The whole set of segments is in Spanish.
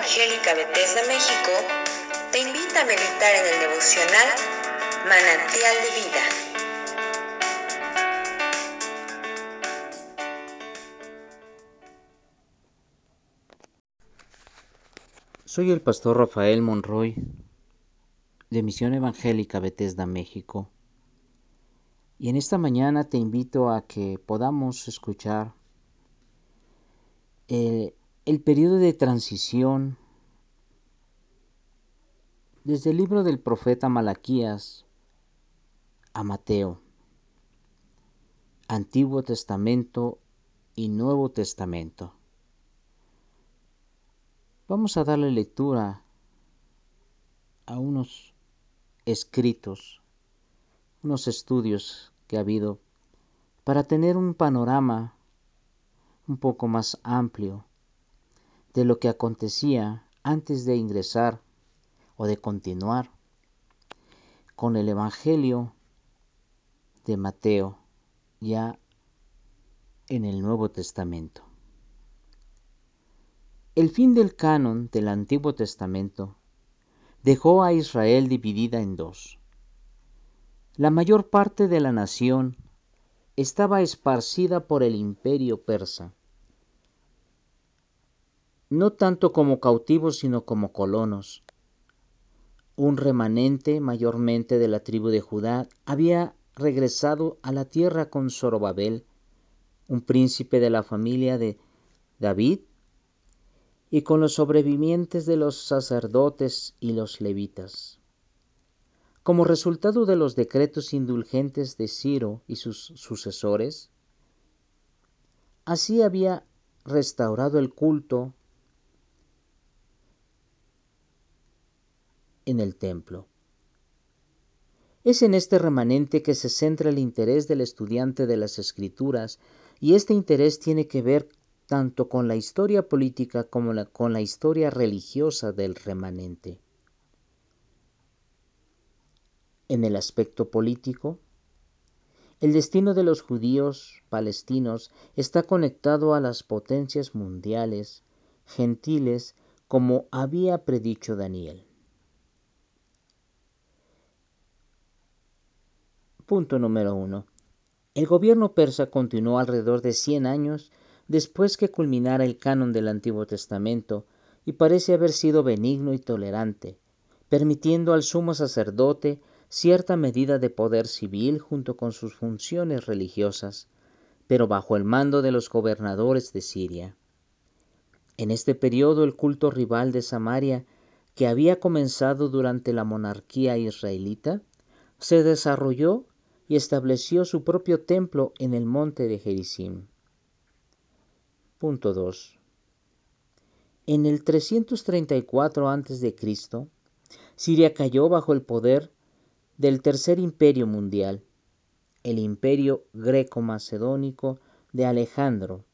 Evangélica Bethesda México te invita a meditar en el devocional Manantial de Vida. Soy el pastor Rafael Monroy de Misión Evangélica Bethesda México. Y en esta mañana te invito a que podamos escuchar el, el periodo de transición. Desde el libro del profeta Malaquías a Mateo, Antiguo Testamento y Nuevo Testamento. Vamos a darle lectura a unos escritos, unos estudios que ha habido para tener un panorama un poco más amplio de lo que acontecía antes de ingresar o de continuar con el Evangelio de Mateo ya en el Nuevo Testamento. El fin del canon del Antiguo Testamento dejó a Israel dividida en dos. La mayor parte de la nación estaba esparcida por el imperio persa no tanto como cautivos sino como colonos. Un remanente mayormente de la tribu de Judá había regresado a la tierra con Zorobabel, un príncipe de la familia de David, y con los sobrevivientes de los sacerdotes y los levitas. Como resultado de los decretos indulgentes de Ciro y sus sucesores, así había restaurado el culto en el templo. Es en este remanente que se centra el interés del estudiante de las escrituras y este interés tiene que ver tanto con la historia política como con la historia religiosa del remanente. En el aspecto político, el destino de los judíos palestinos está conectado a las potencias mundiales, gentiles, como había predicho Daniel. Punto número uno. El gobierno persa continuó alrededor de 100 años después que culminara el canon del Antiguo Testamento y parece haber sido benigno y tolerante, permitiendo al sumo sacerdote cierta medida de poder civil junto con sus funciones religiosas, pero bajo el mando de los gobernadores de Siria. En este periodo el culto rival de Samaria, que había comenzado durante la monarquía israelita, se desarrolló y estableció su propio templo en el monte de Gerizim. Punto 2. En el 334 a.C., Siria cayó bajo el poder del tercer imperio mundial, el imperio greco-macedónico de Alejandro.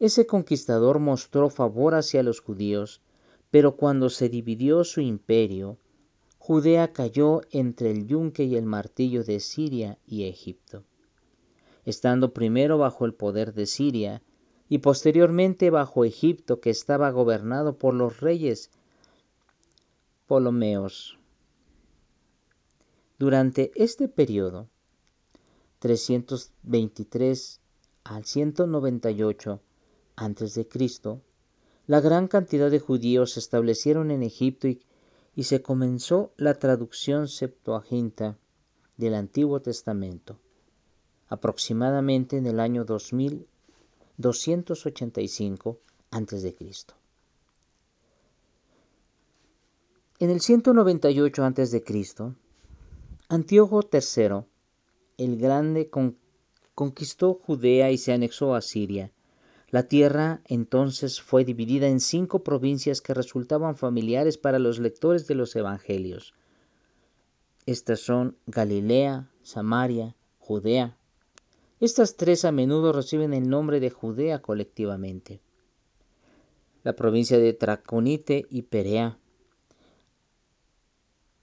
Ese conquistador mostró favor hacia los judíos, pero cuando se dividió su imperio, Judea cayó entre el yunque y el martillo de Siria y Egipto, estando primero bajo el poder de Siria y posteriormente bajo Egipto que estaba gobernado por los reyes Ptolomeos. Durante este periodo, 323 al 198 a.C., la gran cantidad de judíos se establecieron en Egipto y y se comenzó la traducción Septuaginta del Antiguo Testamento, aproximadamente en el año 2285 a.C. En el 198 a.C., Antíoco III, el Grande, conquistó Judea y se anexó a Siria, la tierra entonces fue dividida en cinco provincias que resultaban familiares para los lectores de los Evangelios. Estas son Galilea, Samaria, Judea. Estas tres a menudo reciben el nombre de Judea colectivamente. La provincia de Traconite y Perea.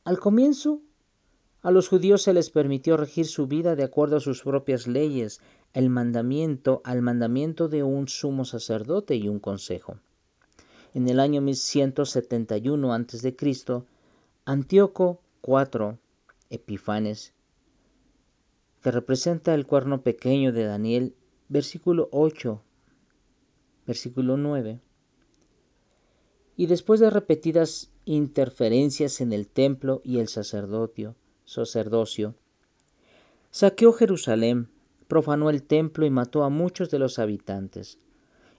Al comienzo, a los judíos se les permitió regir su vida de acuerdo a sus propias leyes el mandamiento al mandamiento de un sumo sacerdote y un consejo. en el año 1171 a.C., Antíoco IV Epifanes, que representa el cuerno pequeño de Daniel, versículo 8, versículo 9. Y después de repetidas interferencias en el templo y el sacerdocio, sacerdocio saqueó Jerusalén, profanó el templo y mató a muchos de los habitantes.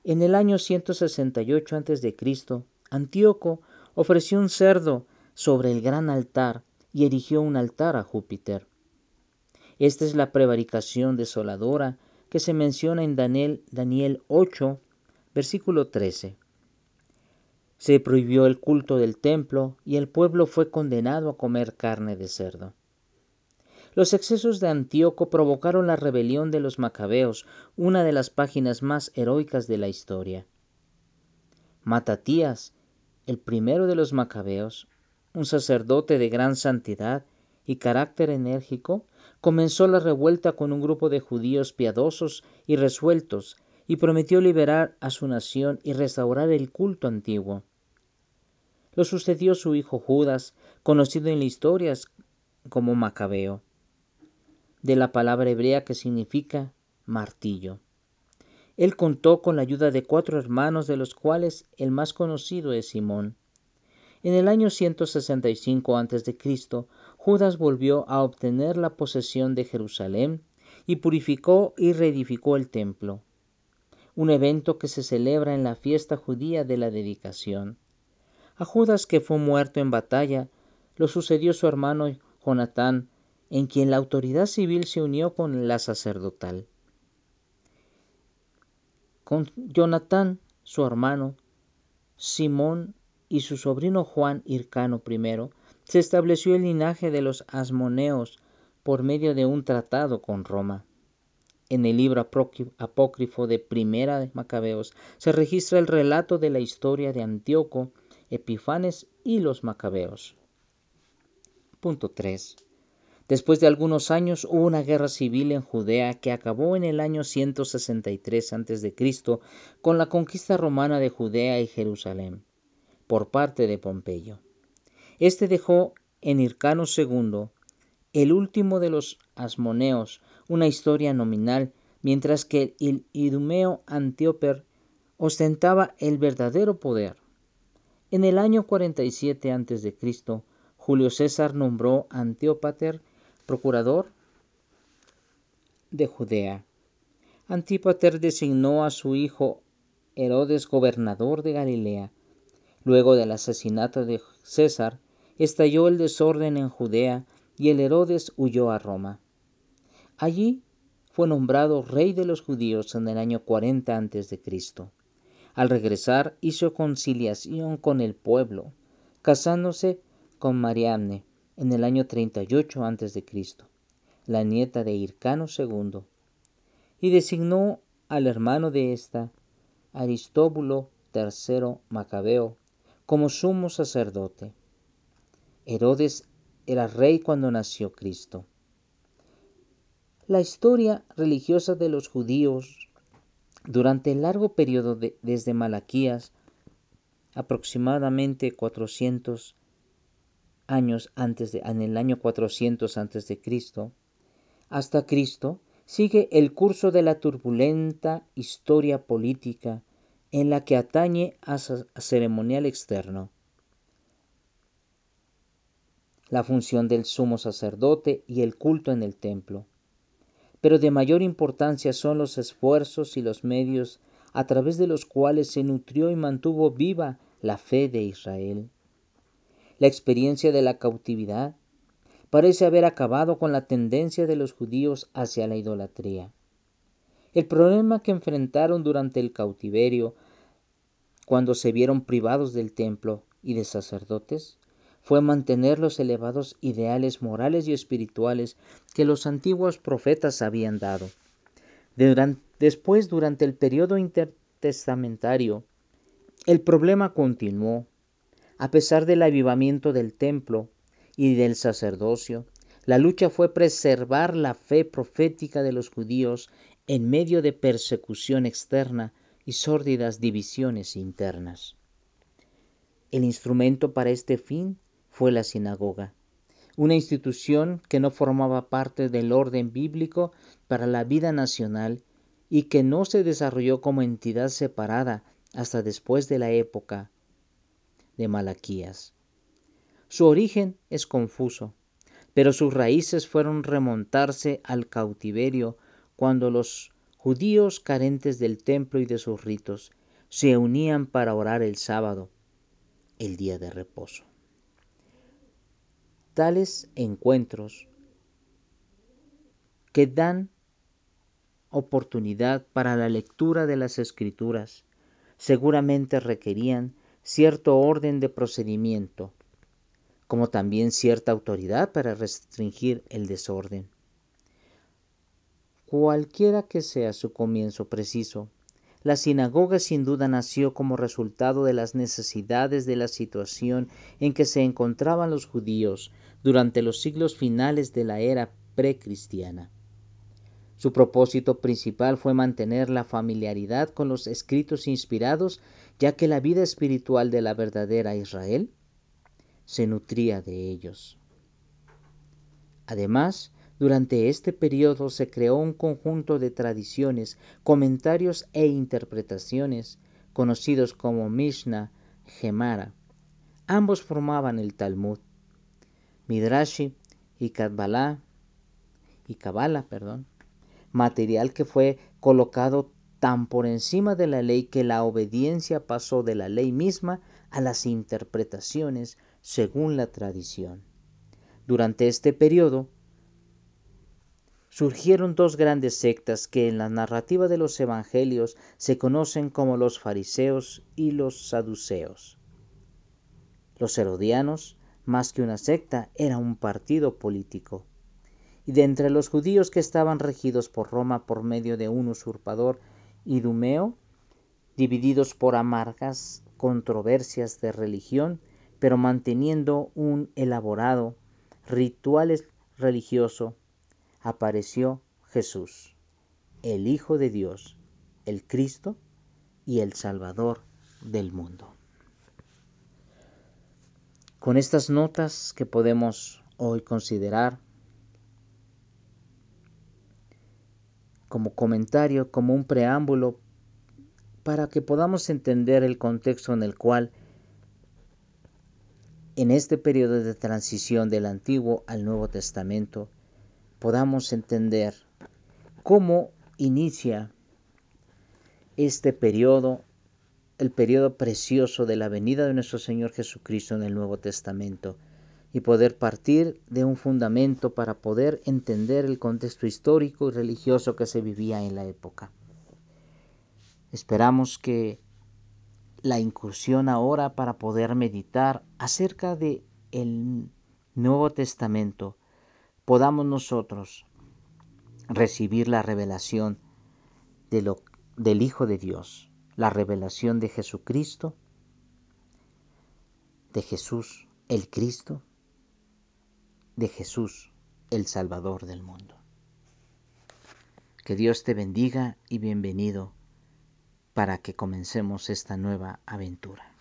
En el año 168 a.C., Antíoco ofreció un cerdo sobre el gran altar y erigió un altar a Júpiter. Esta es la prevaricación desoladora que se menciona en Daniel, Daniel 8, versículo 13. Se prohibió el culto del templo y el pueblo fue condenado a comer carne de cerdo. Los excesos de Antíoco provocaron la rebelión de los macabeos, una de las páginas más heroicas de la historia. Matatías, el primero de los macabeos, un sacerdote de gran santidad y carácter enérgico, comenzó la revuelta con un grupo de judíos piadosos y resueltos y prometió liberar a su nación y restaurar el culto antiguo. Lo sucedió su hijo Judas, conocido en la historia como Macabeo de la palabra hebrea que significa martillo. Él contó con la ayuda de cuatro hermanos, de los cuales el más conocido es Simón. En el año 165 a.C., Judas volvió a obtener la posesión de Jerusalén y purificó y reedificó el templo, un evento que se celebra en la fiesta judía de la dedicación. A Judas, que fue muerto en batalla, lo sucedió su hermano Jonatán, en quien la autoridad civil se unió con la sacerdotal. Con Jonatán, su hermano, Simón y su sobrino Juan Hircano I, se estableció el linaje de los asmoneos por medio de un tratado con Roma. En el libro apócrifo de Primera de Macabeos se registra el relato de la historia de Antíoco, Epifanes y los Macabeos. Punto 3. Después de algunos años hubo una guerra civil en Judea que acabó en el año 163 a.C. con la conquista romana de Judea y Jerusalén por parte de Pompeyo. Este dejó en Hircano II, el último de los asmoneos, una historia nominal, mientras que el idumeo Antíoper ostentaba el verdadero poder. En el año 47 a.C., Julio César nombró Antíopater procurador de Judea. Antípater designó a su hijo Herodes gobernador de Galilea. Luego del asesinato de César, estalló el desorden en Judea y el Herodes huyó a Roma. Allí fue nombrado rey de los judíos en el año 40 a.C. Al regresar hizo conciliación con el pueblo, casándose con Mariamne, en el año 38 a.C., la nieta de Hircano II, y designó al hermano de ésta, Aristóbulo III Macabeo, como sumo sacerdote. Herodes era rey cuando nació Cristo. La historia religiosa de los judíos durante el largo periodo desde Malaquías, aproximadamente 400 años antes de, en el año 400 antes de Cristo, hasta Cristo, sigue el curso de la turbulenta historia política en la que atañe a, ceremonial externo. La función del sumo sacerdote y el culto en el templo. Pero de mayor importancia son los esfuerzos y los medios a través de los cuales se nutrió y mantuvo viva la fe de Israel. La experiencia de la cautividad parece haber acabado con la tendencia de los judíos hacia la idolatría. El problema que enfrentaron durante el cautiverio, cuando se vieron privados del templo y de sacerdotes, fue mantener los elevados ideales morales y espirituales que los antiguos profetas habían dado. después, durante el periodo intertestamentario, el problema continuó a pesar del avivamiento del templo y del sacerdocio, la lucha fue preservar la fe profética de los judíos en medio de persecución externa y sórdidas divisiones internas. El instrumento para este fin fue la sinagoga, una institución que no formaba parte del orden bíblico para la vida nacional y que no se desarrolló como entidad separada hasta después de la época de Malaquías. Su origen es confuso, pero sus raíces fueron remontarse al cautiverio cuando los judíos carentes del templo y de sus ritos se unían para orar el sábado, el día de reposo. Tales encuentros que dan oportunidad para la lectura de las escrituras seguramente requerían cierto orden de procedimiento, como también cierta autoridad para restringir el desorden. Cualquiera que sea su comienzo preciso, la sinagoga sin duda nació como resultado de las necesidades de la situación en que se encontraban los judíos durante los siglos finales de la era precristiana. Su propósito principal fue mantener la familiaridad con los escritos inspirados, ya que la vida espiritual de la verdadera Israel se nutría de ellos. Además, durante este periodo se creó un conjunto de tradiciones, comentarios e interpretaciones conocidos como Mishnah Gemara. Ambos formaban el Talmud. Midrashi y Kabbalah, y Kabbalah, perdón, material que fue colocado tan por encima de la ley que la obediencia pasó de la ley misma a las interpretaciones según la tradición. Durante este periodo, surgieron dos grandes sectas que en la narrativa de los evangelios se conocen como los fariseos y los saduceos. Los herodianos, más que una secta, era un partido político. Y de entre los judíos que estaban regidos por Roma por medio de un usurpador idumeo, divididos por amargas controversias de religión, pero manteniendo un elaborado ritual religioso apareció Jesús, el Hijo de Dios, el Cristo y el Salvador del mundo. Con estas notas que podemos hoy considerar como comentario, como un preámbulo, para que podamos entender el contexto en el cual en este periodo de transición del Antiguo al Nuevo Testamento podamos entender cómo inicia este periodo, el periodo precioso de la venida de nuestro Señor Jesucristo en el Nuevo Testamento y poder partir de un fundamento para poder entender el contexto histórico y religioso que se vivía en la época. Esperamos que la incursión ahora para poder meditar acerca de el Nuevo Testamento podamos nosotros recibir la revelación de lo, del Hijo de Dios, la revelación de Jesucristo, de Jesús el Cristo, de Jesús el Salvador del mundo. Que Dios te bendiga y bienvenido para que comencemos esta nueva aventura.